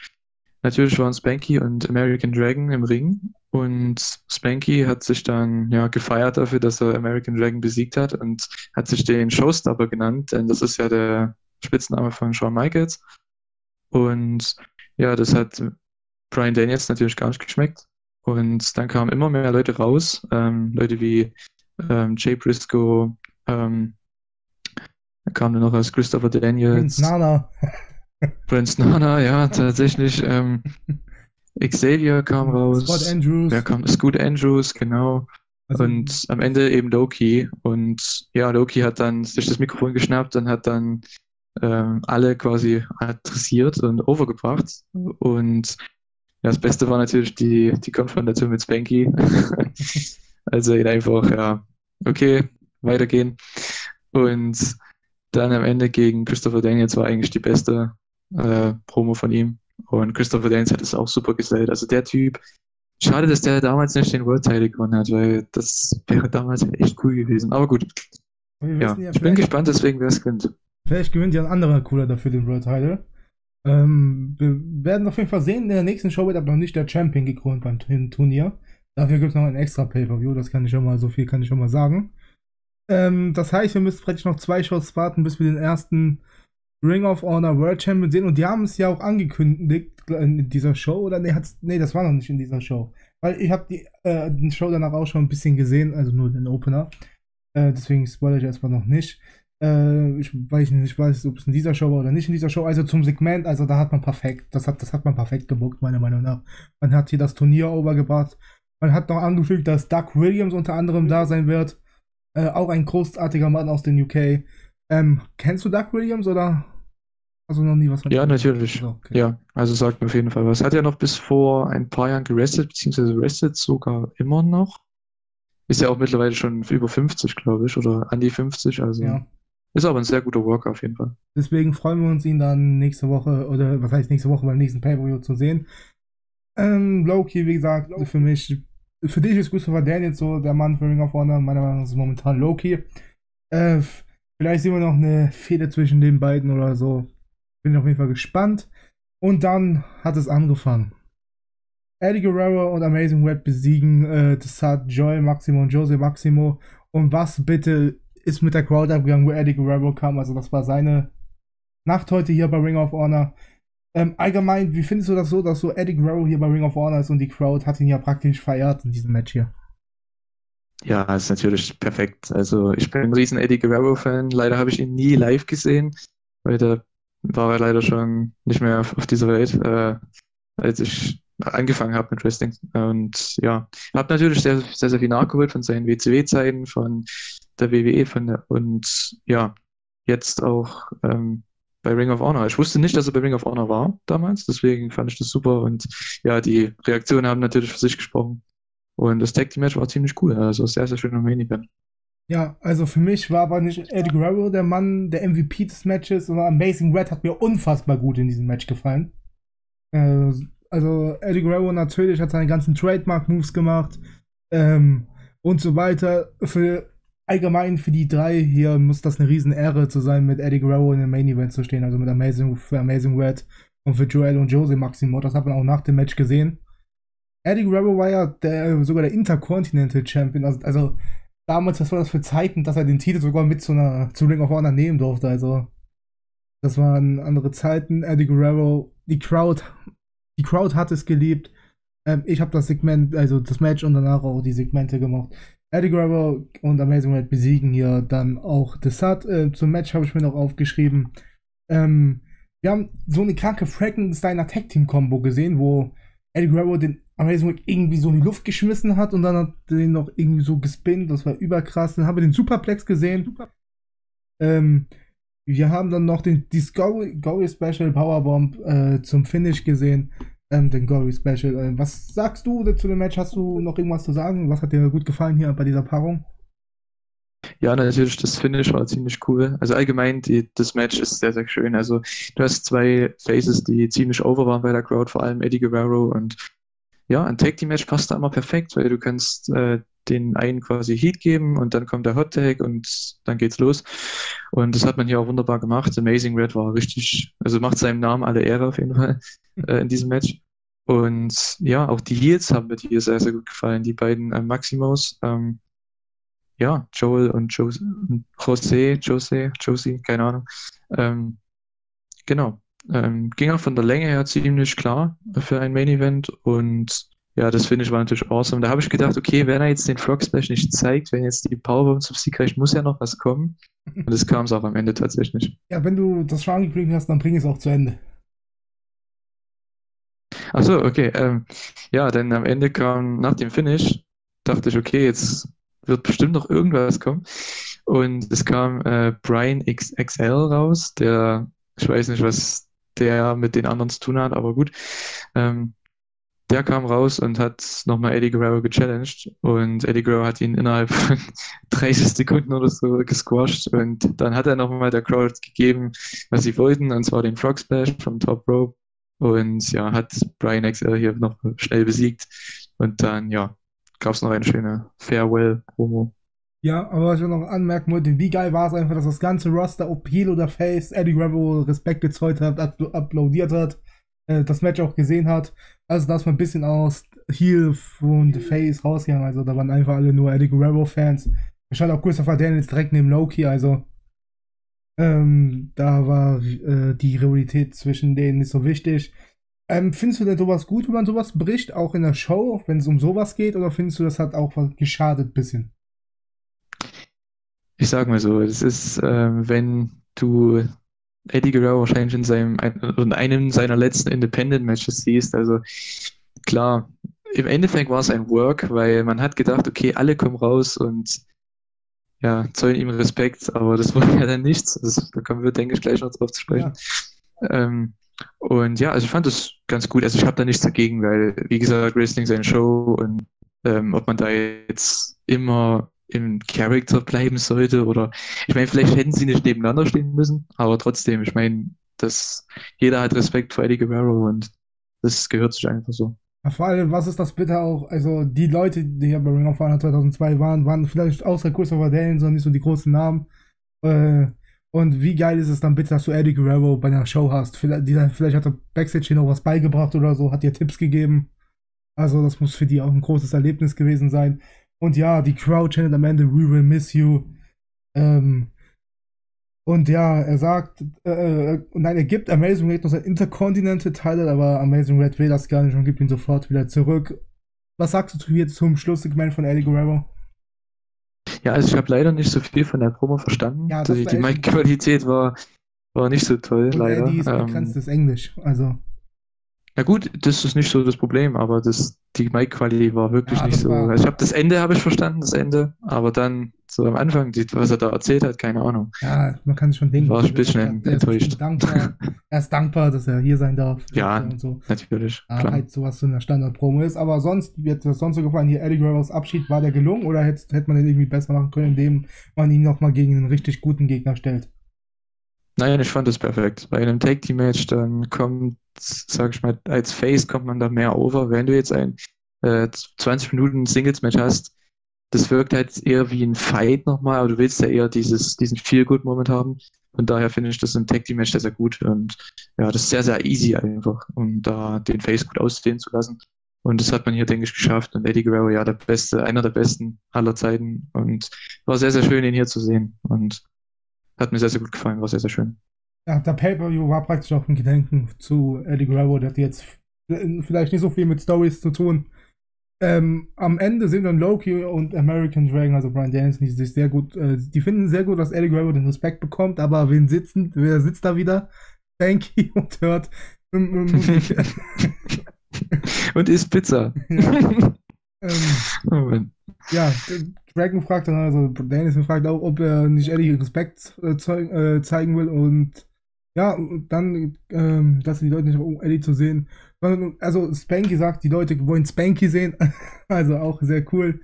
natürlich waren Spanky und American Dragon im Ring. Und Spanky hat sich dann ja gefeiert dafür, dass er American Dragon besiegt hat und hat sich den Showstopper genannt, denn das ist ja der Spitzname von Shawn Michaels. Und ja, das hat Brian Daniels natürlich gar nicht geschmeckt. Und dann kamen immer mehr Leute raus, ähm, Leute wie ähm, Jay Briscoe, ähm, da kam dann noch als Christopher Daniels, Prince Nana. Prince Nana, ja, tatsächlich. Ähm, Xavier kam raus. Scott Andrews. Wer kam? Scoot Andrews, genau. Also, Und am Ende eben Loki. Und ja, Loki hat dann sich das Mikrofon geschnappt und hat dann ähm, alle quasi adressiert und overgebracht. Und ja, das Beste war natürlich die, die Konfrontation mit Spanky. also ihn einfach, ja, okay, weitergehen. Und dann am Ende gegen Christopher Daniels war eigentlich die beste äh, Promo von ihm. Und Christopher Daniels hat es auch super gesellt. Also der Typ, schade, dass der damals nicht den World Title gewonnen hat, weil das wäre damals echt cool gewesen. Aber gut, ja, ja, ich bin gespannt, deswegen wer es gewinnt. vielleicht gewinnt ja ein anderer cooler dafür den World Title. Ähm, wir werden auf jeden Fall sehen, in der nächsten Show wird aber noch nicht der Champion gekrönt beim Turn- Turnier. Dafür gibt es noch ein extra Pay-Per-View, das kann ich schon mal, so viel kann ich schon mal sagen. Ähm, das heißt, wir müssen praktisch noch zwei Shows warten, bis wir den ersten Ring of Honor World Champion sehen. Und die haben es ja auch angekündigt in dieser Show. Oder nee, hat's, nee, das war noch nicht in dieser Show. Weil ich habe die, äh, die Show danach auch schon ein bisschen gesehen, also nur den Opener. Äh, deswegen spoilere ich erstmal noch nicht. Äh, ich weiß nicht, ich weiß, ob es in dieser Show war oder nicht in dieser Show. Also zum Segment, also da hat man perfekt, das hat, das hat man perfekt gebuckt, meiner Meinung nach. Man hat hier das Turnier overgebracht. Man hat noch angefügt, dass Doug Williams unter anderem da sein wird. Äh, auch ein großartiger Mann aus den UK. Ähm, kennst du Doug Williams oder du noch nie was von Ja, natürlich. So, okay. Ja, also sagt mir auf jeden Fall was. Hat ja noch bis vor ein paar Jahren gerestet, beziehungsweise restet sogar immer noch. Ist ja auch mittlerweile schon über 50, glaube ich, oder an die 50. Also Ja. ist aber ein sehr guter Worker auf jeden Fall. Deswegen freuen wir uns, ihn dann nächste Woche, oder was heißt nächste Woche, beim nächsten Pay-Per-View zu sehen. Ähm, Loki, wie gesagt, für mich, für dich ist Christopher Daniels so der Mann für Ring of Honor. Meiner Meinung nach ist es momentan Loki. Äh, vielleicht sehen wir noch eine Fehde zwischen den beiden oder so. Bin auf jeden Fall gespannt. Und dann hat es angefangen. Eddie Guerrero und Amazing Red besiegen äh, das hat Joy Maximo und Jose Maximo. Und was bitte ist mit der Crowd abgegangen, wo Eddie Guerrero kam? Also, das war seine Nacht heute hier bei Ring of Honor. Ähm, allgemein, wie findest du das so, dass so Eddie Guerrero hier bei Ring of Honor ist und die Crowd hat ihn ja praktisch verehrt in diesem Match hier? Ja, ist natürlich perfekt. Also ich bin ein riesen Eddie Guerrero-Fan. Leider habe ich ihn nie live gesehen, weil da war er leider schon nicht mehr auf, auf dieser Welt, äh, als ich angefangen habe mit Wrestling. Und ja, habe natürlich sehr, sehr, sehr viel nachgeholt von seinen WCW-Zeiten, von der WWE, von der, und ja, jetzt auch ähm, bei Ring of Honor. Ich wusste nicht, dass er bei Ring of Honor war damals, deswegen fand ich das super. Und ja, die Reaktionen haben natürlich für sich gesprochen. Und das Tag Team Match war ziemlich cool. Also sehr, sehr schöner Main Event. Ja, also für mich war aber nicht Eddie Guerrero der Mann, der MVP des Matches, sondern Amazing Red hat mir unfassbar gut in diesem Match gefallen. Äh, also Eddie Guerrero natürlich hat seine ganzen Trademark-Moves gemacht. Ähm, und so weiter. Für allgemein für die drei hier muss das eine riesen Ehre zu sein, mit Eddie Guerrero in dem Main Event zu stehen, also mit Amazing, für Amazing Red und für Joel und Jose Maximo. Das hat man auch nach dem Match gesehen. Eddie Guerrero war ja der, sogar der Intercontinental Champion, also, also damals, was war das für Zeiten, dass er den Titel sogar mit zu einer zu Ring of Honor nehmen durfte, also das waren andere Zeiten. Eddie Guerrero, die Crowd, die Crowd hat es geliebt. Ähm, ich habe das Segment, also das Match und danach auch die Segmente gemacht. Eddie Guerrero und Amazing Red besiegen hier dann auch Desart. Äh, zum Match habe ich mir noch aufgeschrieben. Ähm, wir haben so eine kranke Frankensteiner Tag Team Combo gesehen, wo Eddie Guerrero den Amazing Red irgendwie so in die Luft geschmissen hat und dann hat er den noch irgendwie so gespinnt. Das war überkrass. Dann haben wir den Superplex gesehen. Ähm, wir haben dann noch den Discovery Special Powerbomb äh, zum Finish gesehen. Ähm, den Gory Special. Äh, was sagst du zu dem Match? Hast du noch irgendwas zu sagen? Was hat dir gut gefallen hier bei dieser Paarung? Ja, natürlich, das Finish war ziemlich cool. Also allgemein, die, das Match ist sehr, sehr schön. Also du hast zwei Faces, die ziemlich over waren bei der Crowd, vor allem Eddie Guerrero und ja, ein Tag Team Match passt da immer perfekt, weil du kannst äh, den einen quasi Heat geben und dann kommt der Hot Tag und dann geht's los. Und das hat man hier auch wunderbar gemacht. Amazing Red war richtig, also macht seinem Namen alle Ehre auf jeden Fall äh, in diesem Match. Und ja, auch die Heels haben mir hier sehr, sehr gut gefallen. Die beiden äh, Maximos, ähm, ja, Joel und Jose, Jose, Jose, Josie, keine Ahnung. Ähm, genau. Ähm, ging auch von der Länge her ziemlich klar für ein Main Event und ja, das Finish war natürlich awesome. Da habe ich gedacht, okay, wenn er jetzt den Frog Splash nicht zeigt, wenn jetzt die Powerbomb zum Sieg reicht, muss ja noch was kommen. Und das kam es auch am Ende tatsächlich. Ja, wenn du das schon angekündigt hast, dann bring es auch zu Ende. Achso, okay. Ähm, ja, denn am Ende kam nach dem Finish, dachte ich, okay, jetzt wird bestimmt noch irgendwas kommen. Und es kam äh, Brian XXL raus, der, ich weiß nicht, was der mit den anderen zu tun hat, aber gut. Ähm, der kam raus und hat nochmal Eddie Guerrero gechallenged und Eddie Guerrero hat ihn innerhalb von 30 Sekunden oder so gesquashed und dann hat er nochmal der Crowd gegeben, was sie wollten und zwar den Frog Splash vom Top Rope und ja, hat Brian XL hier noch schnell besiegt und dann ja, gab es noch eine schöne Farewell-Promo. Ja, aber was ich noch anmerken wollte, wie geil war es einfach, dass das ganze Roster, ob Heel oder Face, Eddie Guerrero Respekt gezollt hat, applaudiert hat, äh, das Match auch gesehen hat. Also da ist man ein bisschen aus Heel und Face rausgegangen. Also da waren einfach alle nur Eddie Guerrero-Fans. Stand auch Christopher Daniels direkt neben Loki, also ähm, da war äh, die Rivalität zwischen denen nicht so wichtig. Ähm, findest du denn sowas gut, wenn man sowas bricht, auch in der Show, wenn es um sowas geht, oder findest du, das hat auch geschadet bisschen? Ich sag mal so, es ist, äh, wenn du Eddie Guerrero wahrscheinlich in seinem in einem seiner letzten Independent Matches siehst. Also klar, im Endeffekt war es ein Work, weil man hat gedacht, okay, alle kommen raus und ja, zollen ihm Respekt, aber das wurde ja dann nichts. Also, da kommen wir, denke ich, gleich noch drauf zu sprechen. Ja. Ähm, und ja, also ich fand das ganz gut. Also ich habe da nichts dagegen, weil, wie gesagt, Wrestling ist eine Show und ähm, ob man da jetzt immer im Charakter bleiben sollte. Oder ich meine, vielleicht hätten sie nicht nebeneinander stehen müssen, aber trotzdem, ich meine, dass jeder hat Respekt vor Eddie Guerrero und das gehört sich einfach so. Vor allem, was ist das bitte auch? Also, die Leute, die hier bei Ring of Honor 2002 waren, waren vielleicht außer Christopher Danielson nicht so die großen Namen. Äh, und wie geil ist es dann bitte, dass du Eddie Guerrero bei einer Show hast? Vielleicht, vielleicht hat er Backstage hier noch was beigebracht oder so, hat dir Tipps gegeben. Also, das muss für die auch ein großes Erlebnis gewesen sein. Und ja, die Crowd chantet am Ende We will miss you. Ähm, und ja, er sagt, äh, äh, nein, er gibt Amazing Red noch sein Intercontinental Title, aber Amazing Red will das gar nicht und gibt ihn sofort wieder zurück. Was sagst du zu hier zum Schlusssegment von Eddie Guerrero? Ja, also ich habe leider nicht so viel von der Promo verstanden. Ja, die die Mic-Qualität war, war nicht so toll, und leider. Eddie ist ähm, begrenztes Englisch, also. Ja gut, das ist nicht so das Problem, aber das, die Mic-Qualität war wirklich ja, nicht so. War, also ich habe das Ende habe ich verstanden, das Ende, aber dann so am Anfang, die, was er da erzählt hat, keine Ahnung. Ja, man kann schon denken. War ein bisschen er enttäuscht. Dankbar, er ist dankbar, dass er hier sein darf. Ja, so. natürlich. Ja, klar. halt sowas so in der Standard-Promo ist. Aber sonst, wie hat das sonst so gefallen? Hier Eddie Guerreros Abschied, war der gelungen oder hätte, hätte man den irgendwie besser machen können, indem man ihn nochmal gegen einen richtig guten Gegner stellt? Nein, ich fand das perfekt. Bei einem Tag-Team-Match, dann kommt, sag ich mal, als Face kommt man da mehr over. Wenn du jetzt ein äh, 20 Minuten Singles-Match hast, das wirkt halt eher wie ein Fight nochmal, aber du willst ja eher dieses, diesen Feel-Good-Moment haben. Von daher finde ich das im Tag Team Match sehr, sehr gut. Und ja, das ist sehr, sehr easy einfach, um da den Face gut aussehen zu lassen. Und das hat man hier, denke ich, geschafft. Und Eddie Guerrero, ja, der beste, einer der besten aller Zeiten. Und war sehr, sehr schön, ihn hier zu sehen. Und hat mir sehr, sehr gut gefallen, war sehr, sehr schön. Ja, der Pay-Per-View war praktisch auch ein Gedenken zu Eddie Guerrero. Der hat jetzt vielleicht nicht so viel mit Stories zu tun. Ähm, am Ende sind dann Loki und American Dragon, also Brian Danielson, die sich sehr gut, äh, die finden sehr gut, dass Eddie Guerrero den Respekt bekommt, aber wen sitzen, wer sitzt da wieder? Banky und hört Musik. und isst Pizza. Ja. ähm, ja, Dragon fragt dann, also Danielson fragt auch, ob er nicht Eddie Respekt äh, äh, zeigen will und ja, dann, ähm, dass die Leute nicht, um Eddie zu sehen, also Spanky sagt, die Leute wollen Spanky sehen. also auch sehr cool.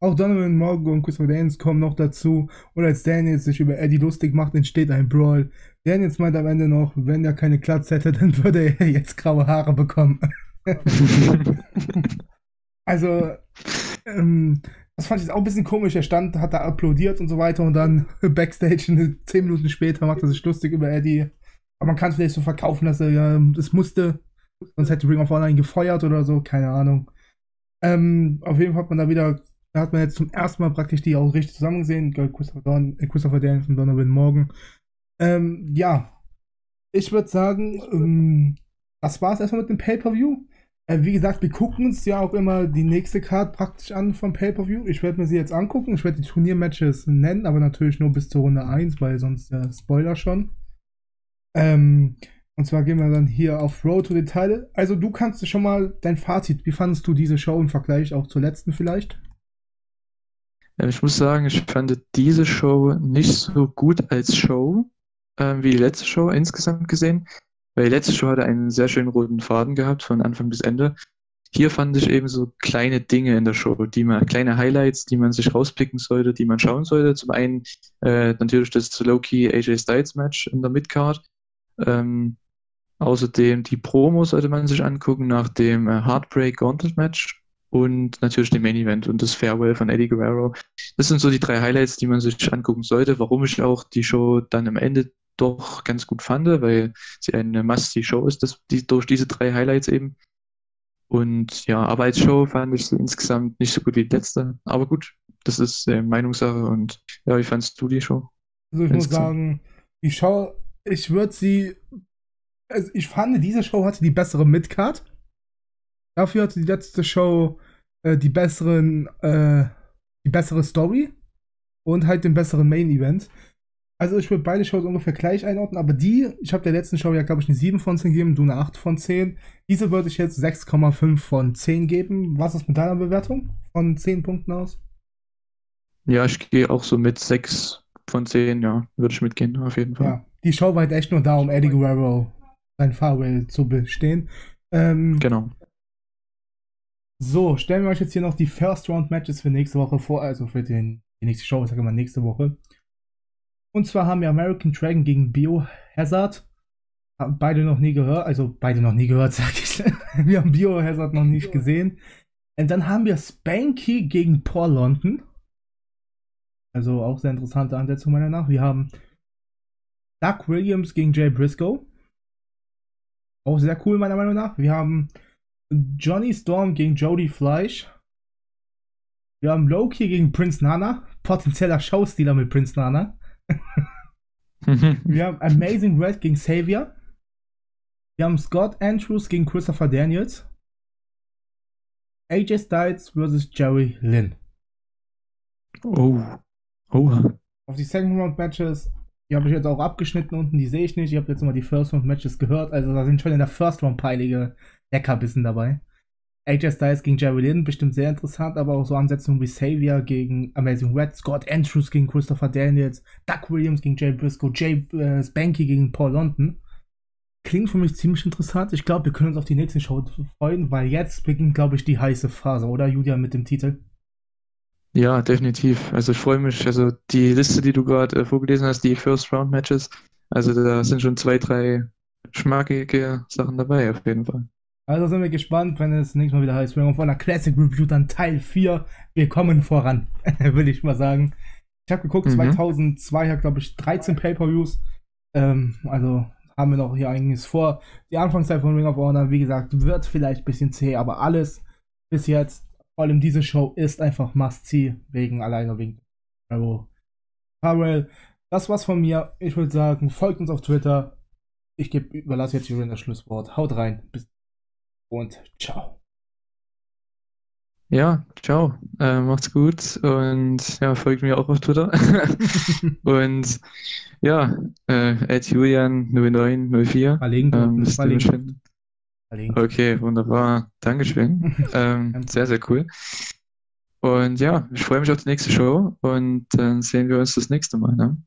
Auch Donovan Morgan und Christopher Daniels kommen noch dazu. Und als Daniels sich über Eddie lustig macht, entsteht ein Brawl. Daniels meint am Ende noch, wenn er keine Klatz hätte, dann würde er jetzt graue Haare bekommen. also, ähm, das fand ich jetzt auch ein bisschen komisch. Er stand, hat da applaudiert und so weiter und dann Backstage, zehn Minuten später, macht er sich lustig über Eddie. Aber man kann es vielleicht so verkaufen, dass er das musste. Sonst hätte Ring of Honor ihn gefeuert oder so, keine Ahnung. Ähm, auf jeden Fall hat man da wieder, da hat man jetzt zum ersten Mal praktisch die auch richtig zusammen gesehen. Christopher, Don, äh, Christopher Daniels und Donovan Morgan. Ähm, ja, ich würde sagen, ähm, das war es erstmal mit dem Pay-Per-View. Äh, wie gesagt, wir gucken uns ja auch immer die nächste Card praktisch an vom Pay-Per-View. Ich werde mir sie jetzt angucken. Ich werde die Turniermatches nennen, aber natürlich nur bis zur Runde 1, weil sonst der Spoiler schon. Ähm, und zwar gehen wir dann hier auf Road to Title. Also du kannst schon mal dein Fazit, wie fandest du diese Show im Vergleich auch zur letzten vielleicht? Ja, ich muss sagen, ich fand diese Show nicht so gut als Show äh, wie die letzte Show insgesamt gesehen, weil die letzte Show hatte einen sehr schönen roten Faden gehabt von Anfang bis Ende. Hier fand ich eben so kleine Dinge in der Show, die man, kleine Highlights, die man sich rauspicken sollte, die man schauen sollte. Zum einen äh, natürlich das Low-Key AJ Styles Match in der Midcard. Ähm, Außerdem die Promo sollte man sich angucken nach dem äh, Heartbreak Gauntlet Match und natürlich den Main Event und das Farewell von Eddie Guerrero. Das sind so die drei Highlights, die man sich angucken sollte. Warum ich auch die Show dann am Ende doch ganz gut fand, weil sie eine Must-See-Show ist, das, die, durch diese drei Highlights eben. Und ja, Arbeitsshow fand ich so insgesamt nicht so gut wie die letzte. Aber gut, das ist äh, Meinungssache und ja, wie fandest du die Show? Also ich muss sagen, die Show, ich würde sie also ich fand, diese Show hatte die bessere Midcard. Dafür hatte die letzte Show äh, die besseren, äh, die bessere Story und halt den besseren Main Event. Also ich würde beide Shows ungefähr gleich einordnen, aber die, ich habe der letzten Show ja, glaube ich, eine 7 von 10 gegeben, du eine 8 von 10. Diese würde ich jetzt 6,5 von 10 geben. Was ist mit deiner Bewertung von 10 Punkten aus? Ja, ich gehe auch so mit 6 von 10, ja, würde ich mitgehen, auf jeden Fall. Ja, die Show war halt echt nur da, um Eddie Guerrero sein Farewell zu bestehen. Ähm, genau. So, stellen wir euch jetzt hier noch die First Round Matches für nächste Woche vor, also für den, die nächste Show, ich sage mal nächste Woche. Und zwar haben wir American Dragon gegen Biohazard. Haben beide noch nie gehört, also beide noch nie gehört, sag ich. wir haben Biohazard noch nicht gesehen. Und dann haben wir Spanky gegen Paul London. Also auch sehr interessante Ansetzung meiner nach. Wir haben Doug Williams gegen Jay Briscoe. Auch sehr cool, meiner Meinung nach. Wir haben Johnny Storm gegen Jody Fleisch. Wir haben Loki gegen Prince Nana. Potenzieller Showstealer mit Prince Nana. wir haben Amazing Red gegen Xavier. Wir haben Scott Andrews gegen Christopher Daniels. AJ Styles versus Jerry Lynn. Oh. Oh. Auf die Second Round Matches die habe ich jetzt auch abgeschnitten unten, die sehe ich nicht. Ich habe jetzt immer die First Round Matches gehört. Also da sind schon in der First Round peilige Leckerbissen dabei. AJ Styles gegen Jerry Lynn, bestimmt sehr interessant, aber auch so Ansetzungen wie Xavier gegen Amazing Red, Scott Andrews gegen Christopher Daniels, Doug Williams gegen Jay Briscoe, Jay äh, Spanky gegen Paul London. Klingt für mich ziemlich interessant. Ich glaube, wir können uns auf die nächste Show freuen, weil jetzt beginnt, glaube ich, die heiße Phase, oder Julia, mit dem Titel? Ja, definitiv. Also ich freue mich, also die Liste, die du gerade äh, vorgelesen hast, die First Round Matches, also da sind schon zwei, drei schmackige Sachen dabei, auf jeden Fall. Also sind wir gespannt, wenn es nächstes Mal wieder heißt, Ring of Honor Classic Review, dann Teil 4. Wir kommen voran, würde ich mal sagen. Ich habe geguckt, Mhm. 2002 hat, glaube ich, 13 Pay-Per-Views. Ähm, also haben wir noch hier einiges vor. Die Anfangszeit von Ring of Honor, wie gesagt, wird vielleicht ein bisschen zäh, aber alles bis jetzt, vor allem diese Show, ist einfach Must-See, wegen alleine wegen Arrow. Farrell, das war's von mir. Ich würde sagen, folgt uns auf Twitter. Ich geb, überlasse jetzt Julian das Schlusswort. Haut rein. Bis und ciao. Ja, ciao. Äh, macht's gut und ja, folgt mir auch auf Twitter. und ja, äh, at Julian0904. Verlinken. Ähm, müsst ihr verlinken. bestimmt- verlinken. Okay, wunderbar. Dankeschön. Ähm, sehr, sehr cool. Und ja, ich freue mich auf die nächste Show und dann sehen wir uns das nächste Mal. Ne?